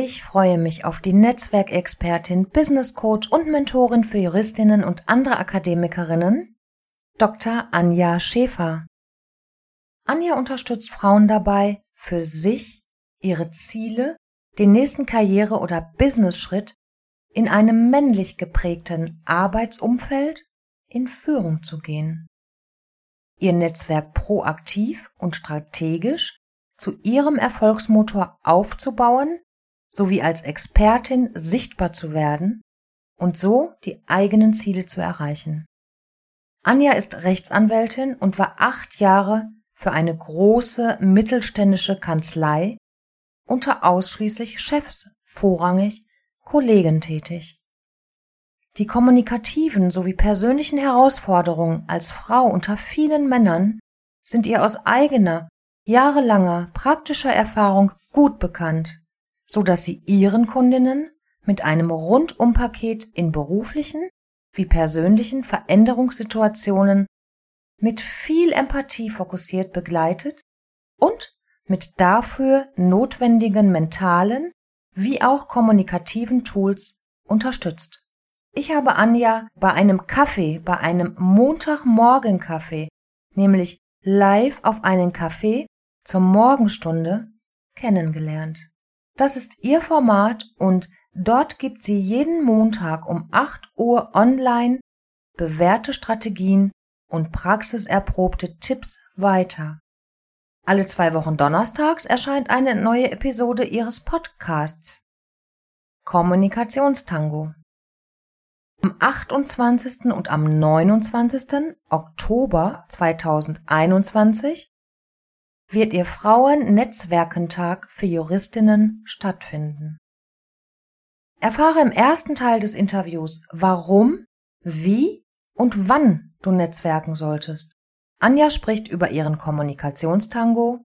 Ich freue mich auf die Netzwerkexpertin, Business Coach und Mentorin für Juristinnen und andere Akademikerinnen, Dr. Anja Schäfer. Anja unterstützt Frauen dabei, für sich, ihre Ziele, den nächsten Karriere- oder Business-Schritt in einem männlich geprägten Arbeitsumfeld in Führung zu gehen. Ihr Netzwerk proaktiv und strategisch zu ihrem Erfolgsmotor aufzubauen sowie als Expertin sichtbar zu werden und so die eigenen Ziele zu erreichen. Anja ist Rechtsanwältin und war acht Jahre für eine große mittelständische Kanzlei unter ausschließlich Chefs, vorrangig Kollegen tätig. Die kommunikativen sowie persönlichen Herausforderungen als Frau unter vielen Männern sind ihr aus eigener, jahrelanger praktischer Erfahrung gut bekannt so dass sie ihren Kundinnen mit einem Rundumpaket in beruflichen wie persönlichen Veränderungssituationen mit viel Empathie fokussiert begleitet und mit dafür notwendigen mentalen wie auch kommunikativen Tools unterstützt. Ich habe Anja bei einem Kaffee, bei einem Montagmorgen-Kaffee, nämlich live auf einen Kaffee zur Morgenstunde kennengelernt. Das ist ihr Format und dort gibt sie jeden Montag um 8 Uhr online bewährte Strategien und praxiserprobte Tipps weiter. Alle zwei Wochen donnerstags erscheint eine neue Episode ihres Podcasts Kommunikationstango. Am 28. und am 29. Oktober 2021 wird Ihr Frauen-Netzwerkentag für Juristinnen stattfinden. Erfahre im ersten Teil des Interviews, warum, wie und wann du netzwerken solltest. Anja spricht über ihren Kommunikationstango,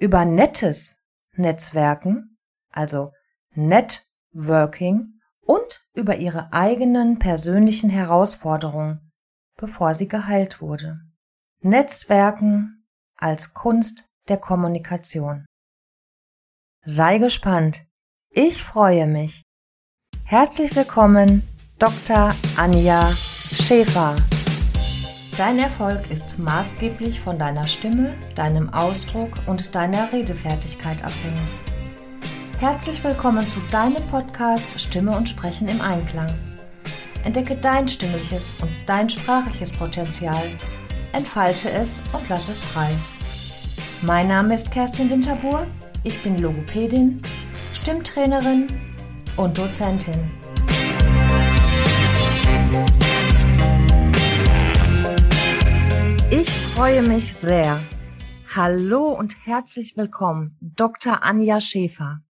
über nettes Netzwerken, also Networking und über ihre eigenen persönlichen Herausforderungen, bevor sie geheilt wurde. Netzwerken als Kunst der Kommunikation. Sei gespannt. Ich freue mich. Herzlich willkommen, Dr. Anja Schäfer. Dein Erfolg ist maßgeblich von deiner Stimme, deinem Ausdruck und deiner Redefertigkeit abhängig. Herzlich willkommen zu deinem Podcast Stimme und Sprechen im Einklang. Entdecke dein stimmliches und dein sprachliches Potenzial entfalte es und lass es frei. Mein Name ist Kerstin Winterbuhr, ich bin Logopädin, Stimmtrainerin und Dozentin. Ich freue mich sehr. Hallo und herzlich willkommen, Dr. Anja Schäfer.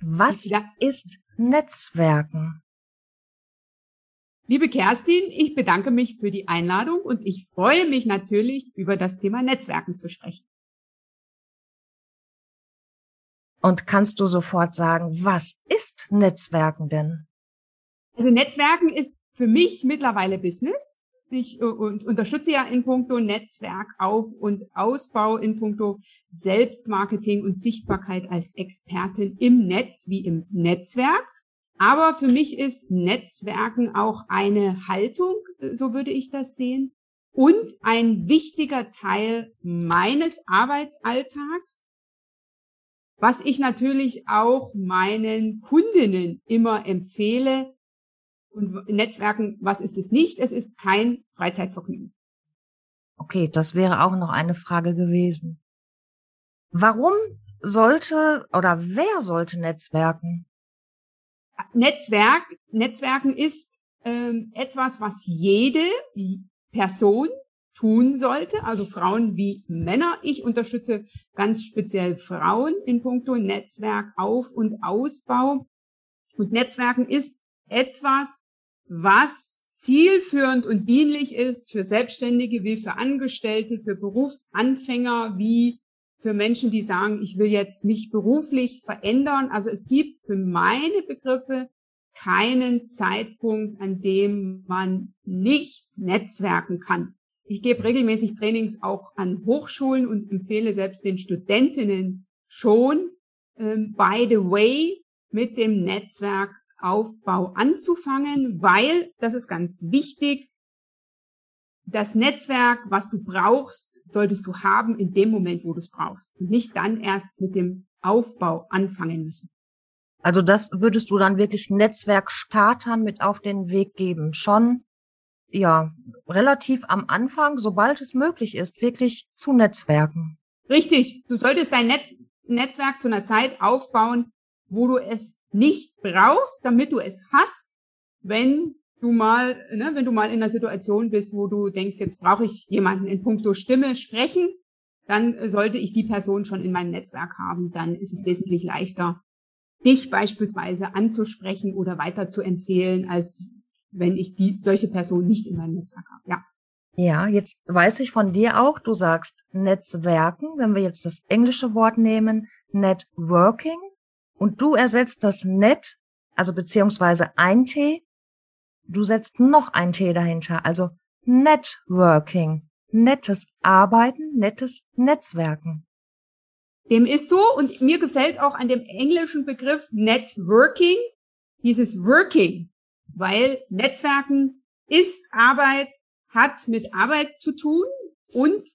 Was ja. ist Netzwerken? Liebe Kerstin, ich bedanke mich für die Einladung und ich freue mich natürlich, über das Thema Netzwerken zu sprechen. Und kannst du sofort sagen, was ist Netzwerken denn? Also Netzwerken ist für mich mittlerweile Business. Ich äh, und unterstütze ja in puncto Netzwerkauf- und Ausbau in puncto Selbstmarketing und Sichtbarkeit als Expertin im Netz wie im Netzwerk. Aber für mich ist Netzwerken auch eine Haltung, so würde ich das sehen, und ein wichtiger Teil meines Arbeitsalltags, was ich natürlich auch meinen Kundinnen immer empfehle. Und Netzwerken, was ist es nicht? Es ist kein Freizeitvergnügen. Okay, das wäre auch noch eine Frage gewesen. Warum sollte oder wer sollte Netzwerken? Netzwerk, Netzwerken ist ähm, etwas, was jede Person tun sollte, also Frauen wie Männer. Ich unterstütze ganz speziell Frauen in puncto Netzwerk Auf- und Ausbau. Und Netzwerken ist etwas, was zielführend und dienlich ist für Selbstständige wie für Angestellte, für Berufsanfänger wie für Menschen, die sagen, ich will jetzt mich beruflich verändern. Also es gibt für meine Begriffe keinen Zeitpunkt, an dem man nicht netzwerken kann. Ich gebe regelmäßig Trainings auch an Hochschulen und empfehle selbst den Studentinnen schon, ähm, by the way, mit dem Netzwerkaufbau anzufangen, weil, das ist ganz wichtig, das Netzwerk, was du brauchst, solltest du haben in dem Moment, wo du es brauchst und nicht dann erst mit dem Aufbau anfangen müssen. Also das würdest du dann wirklich Netzwerkstartern mit auf den Weg geben. Schon, ja, relativ am Anfang, sobald es möglich ist, wirklich zu Netzwerken. Richtig. Du solltest dein Netz, Netzwerk zu einer Zeit aufbauen, wo du es nicht brauchst, damit du es hast, wenn du mal, ne, wenn du mal in einer Situation bist, wo du denkst, jetzt brauche ich jemanden in puncto Stimme sprechen, dann sollte ich die Person schon in meinem Netzwerk haben. Dann ist es wesentlich leichter, dich beispielsweise anzusprechen oder weiter zu empfehlen, als wenn ich die, solche Person nicht in meinem Netzwerk habe. Ja. Ja, jetzt weiß ich von dir auch, du sagst Netzwerken, wenn wir jetzt das englische Wort nehmen, Networking, und du ersetzt das Net, also beziehungsweise ein T, du setzt noch ein T dahinter, also Networking, nettes Arbeiten, nettes Netzwerken. Dem ist so und mir gefällt auch an dem englischen Begriff Networking dieses Working, weil Netzwerken ist Arbeit, hat mit Arbeit zu tun und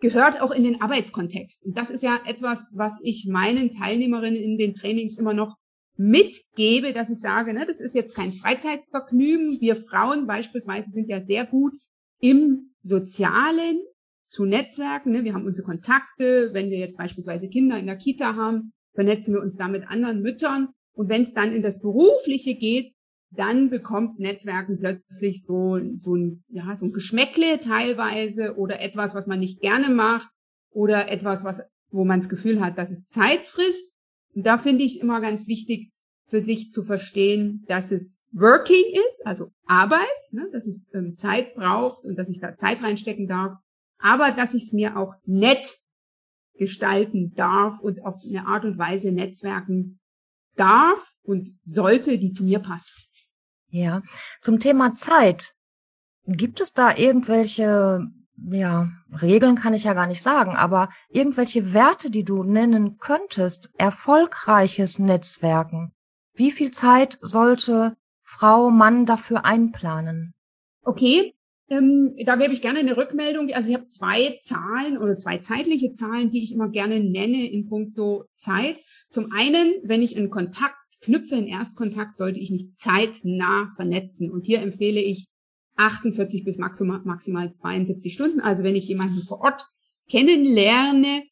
gehört auch in den Arbeitskontext. Und das ist ja etwas, was ich meinen Teilnehmerinnen in den Trainings immer noch mitgebe, dass ich sage, ne, das ist jetzt kein Freizeitvergnügen. Wir Frauen beispielsweise sind ja sehr gut im Sozialen, zu Netzwerken. Ne? Wir haben unsere Kontakte. Wenn wir jetzt beispielsweise Kinder in der Kita haben, vernetzen wir uns da mit anderen Müttern. Und wenn es dann in das Berufliche geht, dann bekommt Netzwerken plötzlich so, so ein, ja, so ein Geschmäckle teilweise oder etwas, was man nicht gerne macht oder etwas, was, wo man das Gefühl hat, dass es Zeit frisst. Und da finde ich immer ganz wichtig, für sich zu verstehen, dass es Working ist, also Arbeit, ne, dass es ähm, Zeit braucht und dass ich da Zeit reinstecken darf aber dass ich es mir auch nett gestalten darf und auf eine Art und Weise netzwerken darf und sollte, die zu mir passt. Ja, zum Thema Zeit. Gibt es da irgendwelche, ja, Regeln kann ich ja gar nicht sagen, aber irgendwelche Werte, die du nennen könntest? Erfolgreiches Netzwerken. Wie viel Zeit sollte Frau, Mann dafür einplanen? Okay, ähm, da gebe ich gerne eine Rückmeldung. Also ich habe zwei Zahlen oder zwei zeitliche Zahlen, die ich immer gerne nenne in puncto Zeit. Zum einen, wenn ich einen Kontakt knüpfe, einen Erstkontakt, sollte ich mich zeitnah vernetzen. Und hier empfehle ich 48 bis maximal, maximal 72 Stunden. Also wenn ich jemanden vor Ort kennenlerne,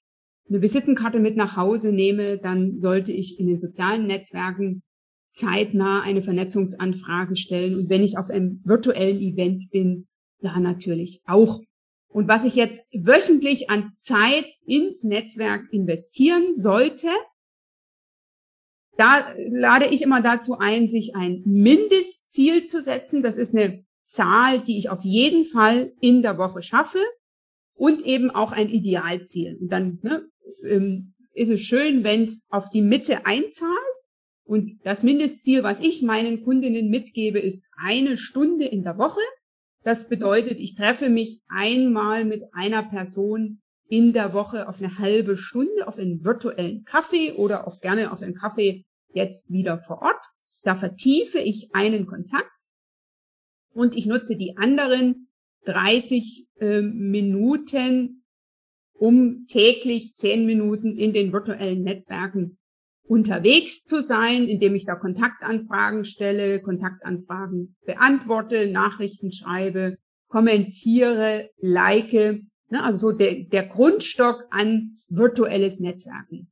eine Visitenkarte mit nach Hause nehme, dann sollte ich in den sozialen Netzwerken zeitnah eine Vernetzungsanfrage stellen. Und wenn ich auf einem virtuellen Event bin, da natürlich auch. Und was ich jetzt wöchentlich an Zeit ins Netzwerk investieren sollte, da lade ich immer dazu ein, sich ein Mindestziel zu setzen. Das ist eine Zahl, die ich auf jeden Fall in der Woche schaffe und eben auch ein Idealziel. Und dann ne, ähm, ist es schön, wenn es auf die Mitte einzahlt. Und das Mindestziel, was ich meinen Kundinnen mitgebe, ist eine Stunde in der Woche. Das bedeutet, ich treffe mich einmal mit einer Person in der Woche auf eine halbe Stunde auf einen virtuellen Kaffee oder auch gerne auf einen Kaffee jetzt wieder vor Ort. Da vertiefe ich einen Kontakt und ich nutze die anderen 30 äh, Minuten, um täglich 10 Minuten in den virtuellen Netzwerken unterwegs zu sein, indem ich da Kontaktanfragen stelle, Kontaktanfragen beantworte, Nachrichten schreibe, kommentiere, like. Ne, also so der, der Grundstock an virtuelles Netzwerken.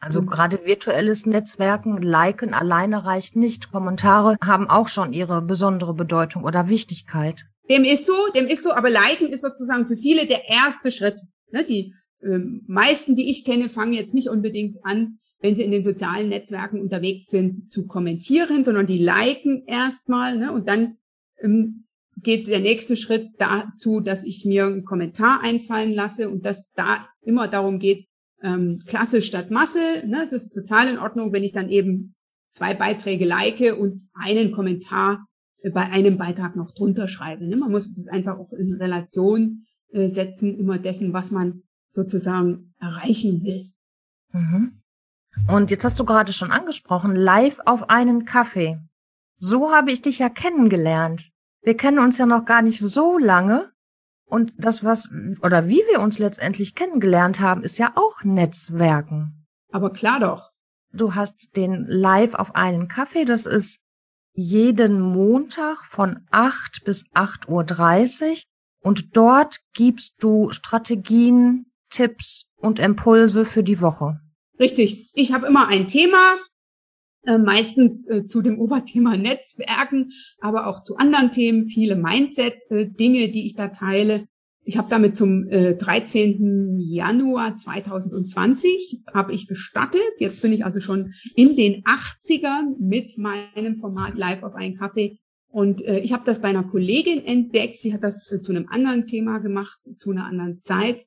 Also gerade virtuelles Netzwerken, liken alleine reicht nicht. Kommentare haben auch schon ihre besondere Bedeutung oder Wichtigkeit. Dem ist so, dem ist so, aber liken ist sozusagen für viele der erste Schritt. Ne, die ähm, meisten, die ich kenne, fangen jetzt nicht unbedingt an, wenn sie in den sozialen Netzwerken unterwegs sind, zu kommentieren, sondern die liken erstmal ne, und dann ähm, geht der nächste Schritt dazu, dass ich mir einen Kommentar einfallen lasse und dass da immer darum geht, ähm, Klasse statt Masse. Ne, es ist total in Ordnung, wenn ich dann eben zwei Beiträge like und einen Kommentar äh, bei einem Beitrag noch drunter schreibe. Ne? Man muss das einfach auch in Relation äh, setzen, immer dessen, was man sozusagen erreichen will. Mhm. Und jetzt hast du gerade schon angesprochen, live auf einen Kaffee. So habe ich dich ja kennengelernt. Wir kennen uns ja noch gar nicht so lange. Und das, was, oder wie wir uns letztendlich kennengelernt haben, ist ja auch Netzwerken. Aber klar doch. Du hast den live auf einen Kaffee. Das ist jeden Montag von 8 bis 8.30 Uhr. Und dort gibst du Strategien, Tipps und Impulse für die Woche. Richtig. Ich habe immer ein Thema, äh, meistens äh, zu dem Oberthema Netzwerken, aber auch zu anderen Themen, viele Mindset-Dinge, äh, die ich da teile. Ich habe damit zum äh, 13. Januar 2020 habe ich gestartet. Jetzt bin ich also schon in den 80ern mit meinem Format Live auf einen Kaffee. Und äh, ich habe das bei einer Kollegin entdeckt. Sie hat das äh, zu einem anderen Thema gemacht, zu einer anderen Zeit.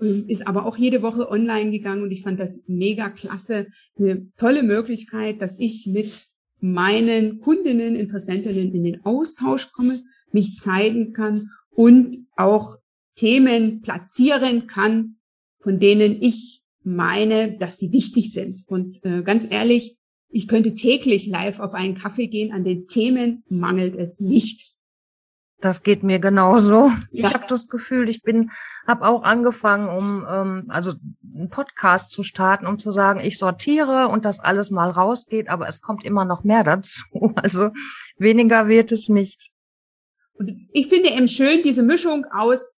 Ähm, ist aber auch jede Woche online gegangen und ich fand das mega klasse. ist eine tolle Möglichkeit, dass ich mit meinen Kundinnen, Interessentinnen in den Austausch komme, mich zeigen kann und auch Themen platzieren kann, von denen ich meine, dass sie wichtig sind. Und äh, ganz ehrlich, ich könnte täglich live auf einen Kaffee gehen, an den Themen mangelt es nicht. Das geht mir genauso. Ja. Ich habe das Gefühl, ich bin, habe auch angefangen, um ähm, also einen Podcast zu starten, um zu sagen, ich sortiere und das alles mal rausgeht, aber es kommt immer noch mehr dazu. Also weniger wird es nicht. Und ich finde eben schön diese Mischung aus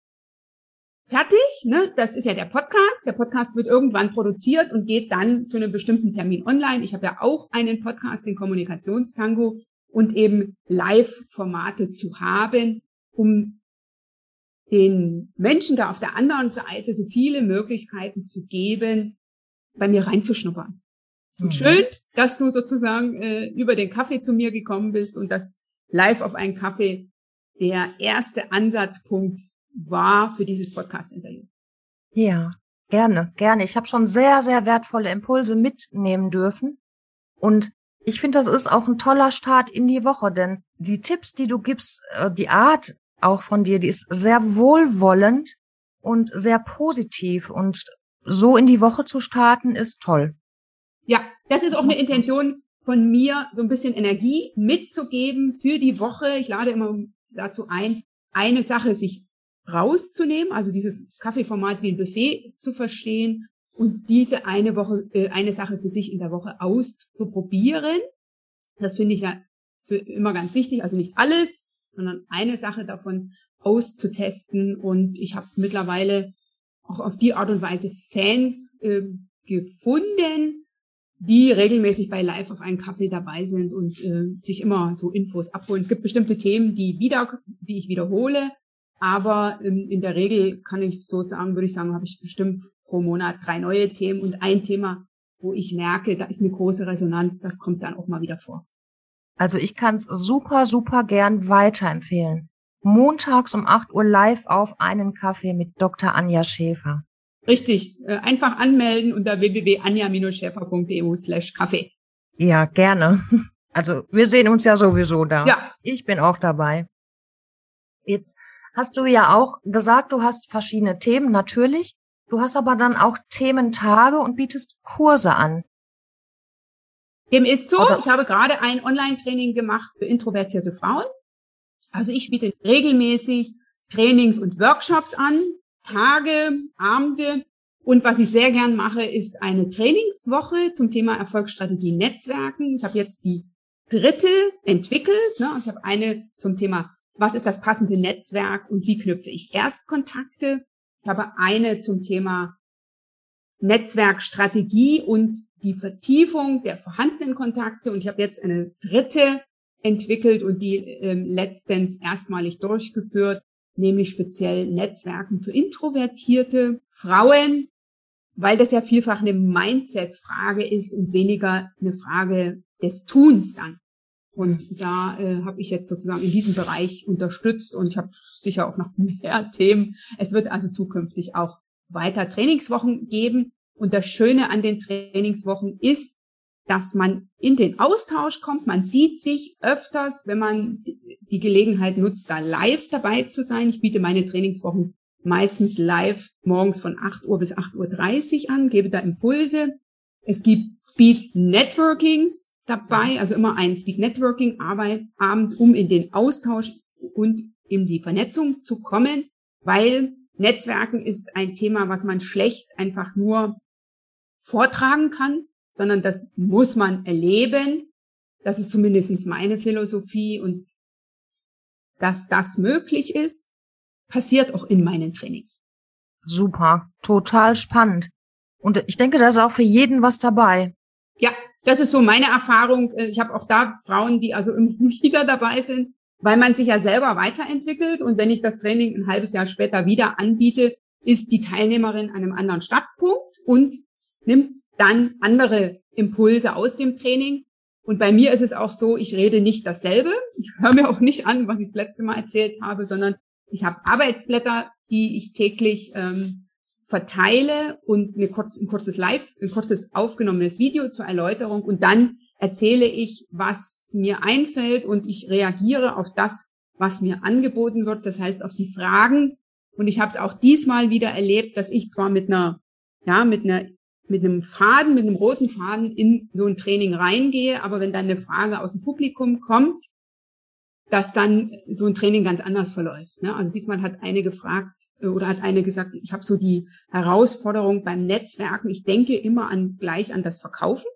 fertig, ne? Das ist ja der Podcast. Der Podcast wird irgendwann produziert und geht dann zu einem bestimmten Termin online. Ich habe ja auch einen Podcast, den Kommunikationstango, und eben Live-Formate zu haben, um den Menschen da auf der anderen Seite so viele Möglichkeiten zu geben, bei mir reinzuschnuppern. Und mhm. schön, dass du sozusagen äh, über den Kaffee zu mir gekommen bist und dass live auf einen Kaffee der erste Ansatzpunkt war für dieses Podcast-Interview. Ja, gerne, gerne. Ich habe schon sehr, sehr wertvolle Impulse mitnehmen dürfen. Und ich finde, das ist auch ein toller Start in die Woche, denn die Tipps, die du gibst, äh, die Art auch von dir, die ist sehr wohlwollend und sehr positiv und so in die Woche zu starten ist toll. Ja, das ist auch eine Intention von mir, so ein bisschen Energie mitzugeben für die Woche. Ich lade immer dazu ein, eine Sache sich rauszunehmen, also dieses Kaffeeformat wie ein Buffet zu verstehen und diese eine Woche, äh, eine Sache für sich in der Woche auszuprobieren. Das finde ich ja für immer ganz wichtig. Also nicht alles, sondern eine Sache davon auszutesten. Und ich habe mittlerweile auch auf die Art und Weise Fans äh, gefunden, die regelmäßig bei Live auf einen Kaffee dabei sind und äh, sich immer so Infos abholen. Es gibt bestimmte Themen, die wieder, die ich wiederhole, aber ähm, in der Regel kann ich so sagen, würde ich sagen, habe ich bestimmt pro Monat drei neue Themen und ein Thema, wo ich merke, da ist eine große Resonanz, das kommt dann auch mal wieder vor. Also ich kann es super, super gern weiterempfehlen. Montags um 8 Uhr live auf einen Kaffee mit Dr. Anja Schäfer. Richtig, äh, einfach anmelden unter www.anja-schäfer.eu slash Kaffee. Ja, gerne. Also wir sehen uns ja sowieso da. Ja. Ich bin auch dabei. Jetzt hast du ja auch gesagt, du hast verschiedene Themen, natürlich. Du hast aber dann auch Thementage und bietest Kurse an. Dem ist so. Oder ich habe gerade ein Online-Training gemacht für introvertierte Frauen. Also ich biete regelmäßig Trainings und Workshops an, Tage, Abende. Und was ich sehr gern mache, ist eine Trainingswoche zum Thema Erfolgsstrategie Netzwerken. Ich habe jetzt die dritte entwickelt. Ne? Also ich habe eine zum Thema, was ist das passende Netzwerk und wie knüpfe ich Erstkontakte ich habe eine zum Thema Netzwerkstrategie und die Vertiefung der vorhandenen Kontakte. Und ich habe jetzt eine dritte entwickelt und die ähm, letztens erstmalig durchgeführt, nämlich speziell Netzwerken für introvertierte Frauen, weil das ja vielfach eine Mindset-Frage ist und weniger eine Frage des Tuns dann. Und da äh, habe ich jetzt sozusagen in diesem Bereich unterstützt und ich habe sicher auch noch mehr Themen. Es wird also zukünftig auch weiter Trainingswochen geben. Und das Schöne an den Trainingswochen ist, dass man in den Austausch kommt. Man sieht sich öfters, wenn man die Gelegenheit nutzt, da live dabei zu sein. Ich biete meine Trainingswochen meistens live morgens von 8 Uhr bis 8.30 Uhr an, gebe da Impulse Es gibt Speed Networkings dabei, also immer ein Speed Networking Abend, um in den Austausch und in die Vernetzung zu kommen, weil Netzwerken ist ein Thema, was man schlecht einfach nur vortragen kann, sondern das muss man erleben. Das ist zumindest meine Philosophie und dass das möglich ist, passiert auch in meinen Trainings. Super, total spannend. Und ich denke, da ist auch für jeden was dabei. Das ist so meine Erfahrung. Ich habe auch da Frauen, die also immer wieder dabei sind, weil man sich ja selber weiterentwickelt. Und wenn ich das Training ein halbes Jahr später wieder anbiete, ist die Teilnehmerin an einem anderen Startpunkt und nimmt dann andere Impulse aus dem Training. Und bei mir ist es auch so, ich rede nicht dasselbe. Ich höre mir auch nicht an, was ich das letzte Mal erzählt habe, sondern ich habe Arbeitsblätter, die ich täglich ähm, verteile und eine kurz, ein kurzes Live, ein kurzes aufgenommenes Video zur Erläuterung und dann erzähle ich, was mir einfällt und ich reagiere auf das, was mir angeboten wird, das heißt auf die Fragen. Und ich habe es auch diesmal wieder erlebt, dass ich zwar mit einer, ja, mit einer, mit einem Faden, mit einem roten Faden in so ein Training reingehe, aber wenn dann eine Frage aus dem Publikum kommt, dass dann so ein Training ganz anders verläuft. Ne? Also diesmal hat eine gefragt äh, oder hat eine gesagt, ich habe so die Herausforderung beim Netzwerken, ich denke immer an gleich an das Verkaufen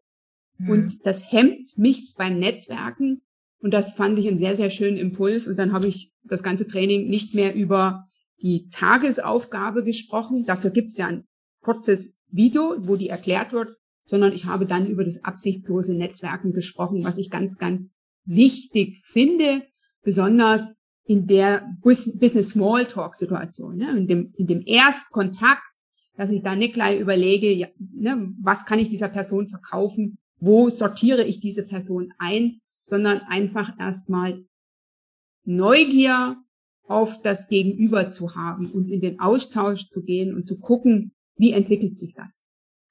mhm. und das hemmt mich beim Netzwerken und das fand ich einen sehr, sehr schönen Impuls und dann habe ich das ganze Training nicht mehr über die Tagesaufgabe gesprochen, dafür gibt's ja ein kurzes Video, wo die erklärt wird, sondern ich habe dann über das absichtslose Netzwerken gesprochen, was ich ganz, ganz wichtig finde, besonders in der Business Smalltalk Situation, ne, in dem, in dem Erstkontakt, dass ich da nicht gleich überlege, ja, ne, was kann ich dieser Person verkaufen, wo sortiere ich diese Person ein, sondern einfach erstmal Neugier auf das Gegenüber zu haben und in den Austausch zu gehen und zu gucken, wie entwickelt sich das.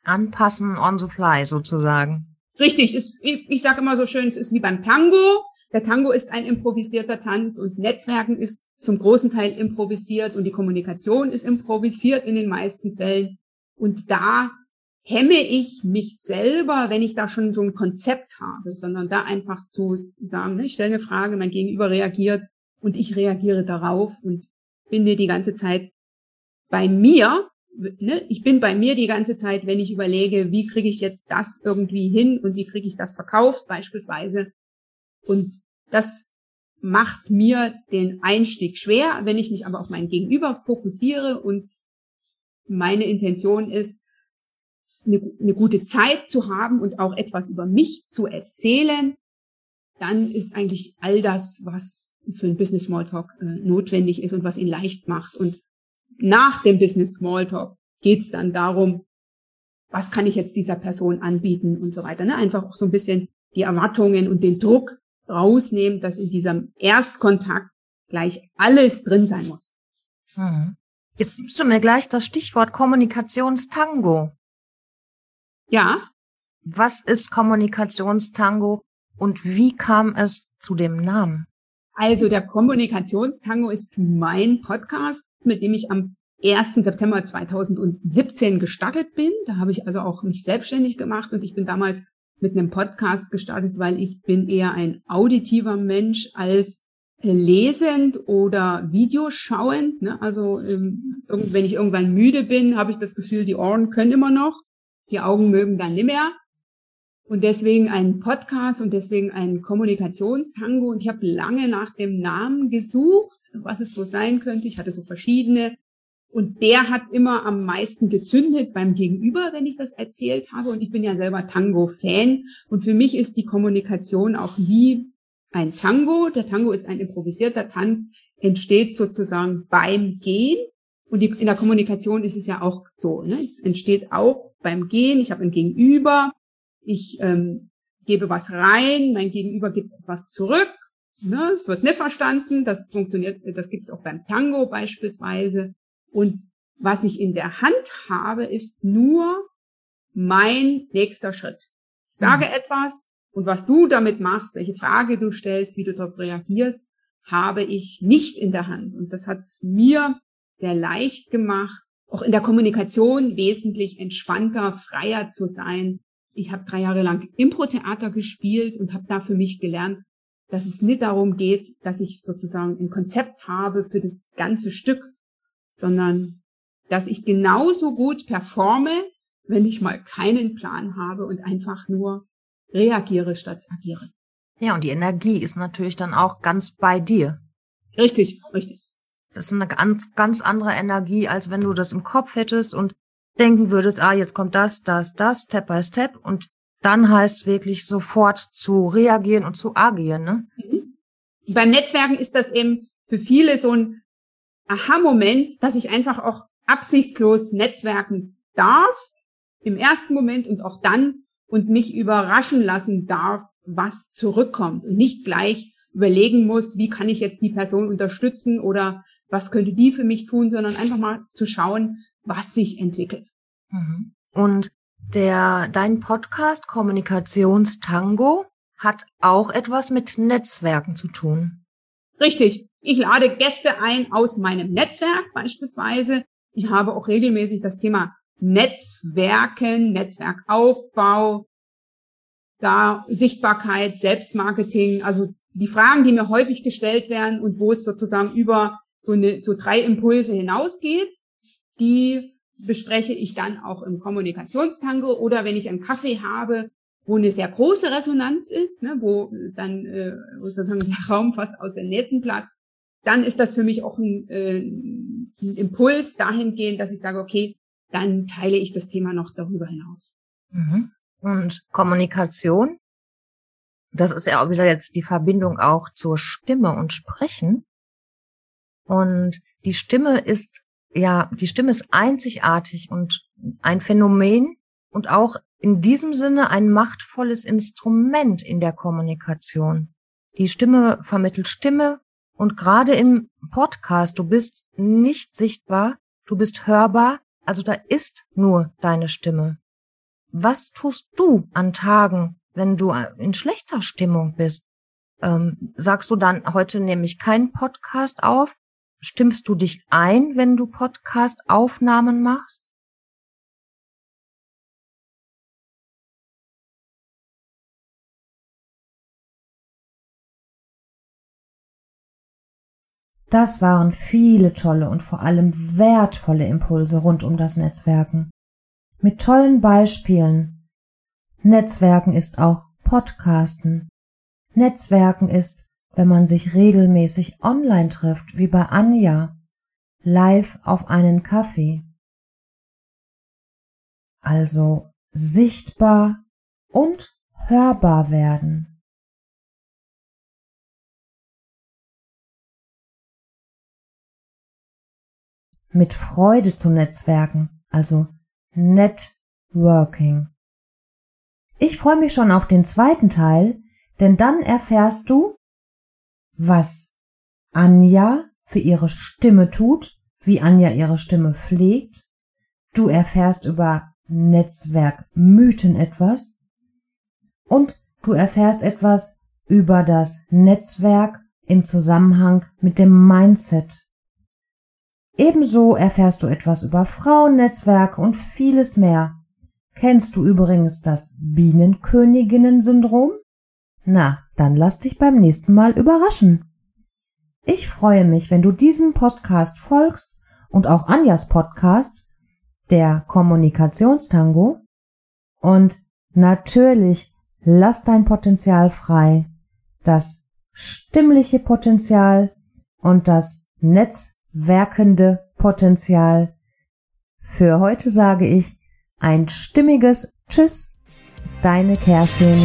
Anpassen on the fly sozusagen. Richtig, ist, ich, ich sage immer so schön, es ist wie beim Tango. Der Tango ist ein improvisierter Tanz und Netzwerken ist zum großen Teil improvisiert und die Kommunikation ist improvisiert in den meisten Fällen. Und da hemme ich mich selber, wenn ich da schon so ein Konzept habe, sondern da einfach zu sagen, ne, ich stelle eine Frage, mein Gegenüber reagiert und ich reagiere darauf und bin mir die ganze Zeit bei mir, ne, ich bin bei mir die ganze Zeit, wenn ich überlege, wie kriege ich jetzt das irgendwie hin und wie kriege ich das verkauft beispielsweise, und das macht mir den Einstieg schwer, wenn ich mich aber auf mein Gegenüber fokussiere und meine Intention ist, eine, eine, gute Zeit zu haben und auch etwas über mich zu erzählen, dann ist eigentlich all das, was für ein Business Smalltalk äh, notwendig ist und was ihn leicht macht. Und nach dem Business Smalltalk geht es dann darum, was kann ich jetzt dieser Person anbieten und so weiter. Ne? Einfach auch so ein bisschen die Erwartungen und den Druck rausnehmen, dass in diesem Erstkontakt gleich alles drin sein muss. Hm. Jetzt gibst du mir gleich das Stichwort Kommunikationstango. Ja. Was ist Kommunikationstango und wie kam es zu dem Namen? Also der Kommunikationstango ist mein Podcast, mit dem ich am 1. September 2017 gestartet bin. Da habe ich also auch mich selbstständig gemacht und ich bin damals mit einem Podcast gestartet, weil ich bin eher ein auditiver Mensch als lesend oder Videoschauend. Ne? Also ähm, wenn ich irgendwann müde bin, habe ich das Gefühl, die Ohren können immer noch, die Augen mögen dann nicht mehr. Und deswegen ein Podcast und deswegen ein Kommunikationstango. Und ich habe lange nach dem Namen gesucht, was es so sein könnte. Ich hatte so verschiedene und der hat immer am meisten gezündet beim Gegenüber, wenn ich das erzählt habe. Und ich bin ja selber Tango-Fan. Und für mich ist die Kommunikation auch wie ein Tango. Der Tango ist ein improvisierter Tanz, entsteht sozusagen beim Gehen. Und die, in der Kommunikation ist es ja auch so. Ne? Es entsteht auch beim Gehen. Ich habe ein Gegenüber. Ich ähm, gebe was rein. Mein Gegenüber gibt was zurück. Ne? Es wird nicht verstanden. Das funktioniert, das gibt es auch beim Tango beispielsweise. Und was ich in der Hand habe, ist nur mein nächster Schritt. Ich sage mhm. etwas und was du damit machst, welche Frage du stellst, wie du darauf reagierst, habe ich nicht in der Hand. Und das hat es mir sehr leicht gemacht, auch in der Kommunikation wesentlich entspannter, freier zu sein. ich habe drei Jahre lang Impro-Theater gespielt und habe da für mich gelernt, dass es nicht darum geht, dass ich sozusagen ein Konzept habe für das ganze Stück, sondern dass ich genauso gut performe, wenn ich mal keinen Plan habe und einfach nur reagiere statt agiere. Ja, und die Energie ist natürlich dann auch ganz bei dir. Richtig, richtig. Das ist eine ganz, ganz andere Energie, als wenn du das im Kopf hättest und denken würdest, ah, jetzt kommt das, das, das, Step by Step und dann heißt es wirklich sofort zu reagieren und zu agieren. Ne? Mhm. Beim Netzwerken ist das eben für viele so ein Aha-Moment, dass ich einfach auch absichtslos netzwerken darf im ersten Moment und auch dann und mich überraschen lassen darf, was zurückkommt und nicht gleich überlegen muss, wie kann ich jetzt die Person unterstützen oder was könnte die für mich tun, sondern einfach mal zu schauen, was sich entwickelt. Mhm. Und der, dein Podcast Kommunikationstango hat auch etwas mit Netzwerken zu tun. Richtig. Ich lade Gäste ein aus meinem Netzwerk beispielsweise. Ich habe auch regelmäßig das Thema Netzwerken, Netzwerkaufbau, da Sichtbarkeit, Selbstmarketing, also die Fragen, die mir häufig gestellt werden und wo es sozusagen über so, eine, so drei Impulse hinausgeht, die bespreche ich dann auch im Kommunikationstango oder wenn ich einen Kaffee habe, wo eine sehr große Resonanz ist, ne, wo dann äh, wo sozusagen der Raum fast aus der Nähten platzt, dann ist das für mich auch ein, äh, ein Impuls dahingehend, dass ich sage, okay, dann teile ich das Thema noch darüber hinaus. Mhm. Und Kommunikation, das ist ja auch wieder jetzt die Verbindung auch zur Stimme und Sprechen. Und die Stimme ist ja, die Stimme ist einzigartig und ein Phänomen und auch in diesem Sinne ein machtvolles Instrument in der Kommunikation. Die Stimme vermittelt Stimme und gerade im Podcast, du bist nicht sichtbar, du bist hörbar, also da ist nur deine Stimme. Was tust du an Tagen, wenn du in schlechter Stimmung bist? Ähm, sagst du dann, heute nehme ich keinen Podcast auf Stimmst du dich ein, wenn du Podcast-Aufnahmen machst? Das waren viele tolle und vor allem wertvolle Impulse rund um das Netzwerken. Mit tollen Beispielen. Netzwerken ist auch Podcasten. Netzwerken ist wenn man sich regelmäßig online trifft, wie bei Anja, live auf einen Kaffee. Also sichtbar und hörbar werden. Mit Freude zum Netzwerken, also Networking. Ich freue mich schon auf den zweiten Teil, denn dann erfährst du, was Anja für ihre Stimme tut, wie Anja ihre Stimme pflegt. Du erfährst über Netzwerkmythen etwas und du erfährst etwas über das Netzwerk im Zusammenhang mit dem Mindset. Ebenso erfährst du etwas über Frauennetzwerke und vieles mehr. Kennst du übrigens das Bienenköniginnen-Syndrom? Na, dann lass dich beim nächsten Mal überraschen. Ich freue mich, wenn du diesem Podcast folgst und auch Anjas Podcast, der Kommunikationstango. Und natürlich lass dein Potenzial frei, das stimmliche Potenzial und das netzwerkende Potenzial. Für heute sage ich ein stimmiges Tschüss, deine Kerstin.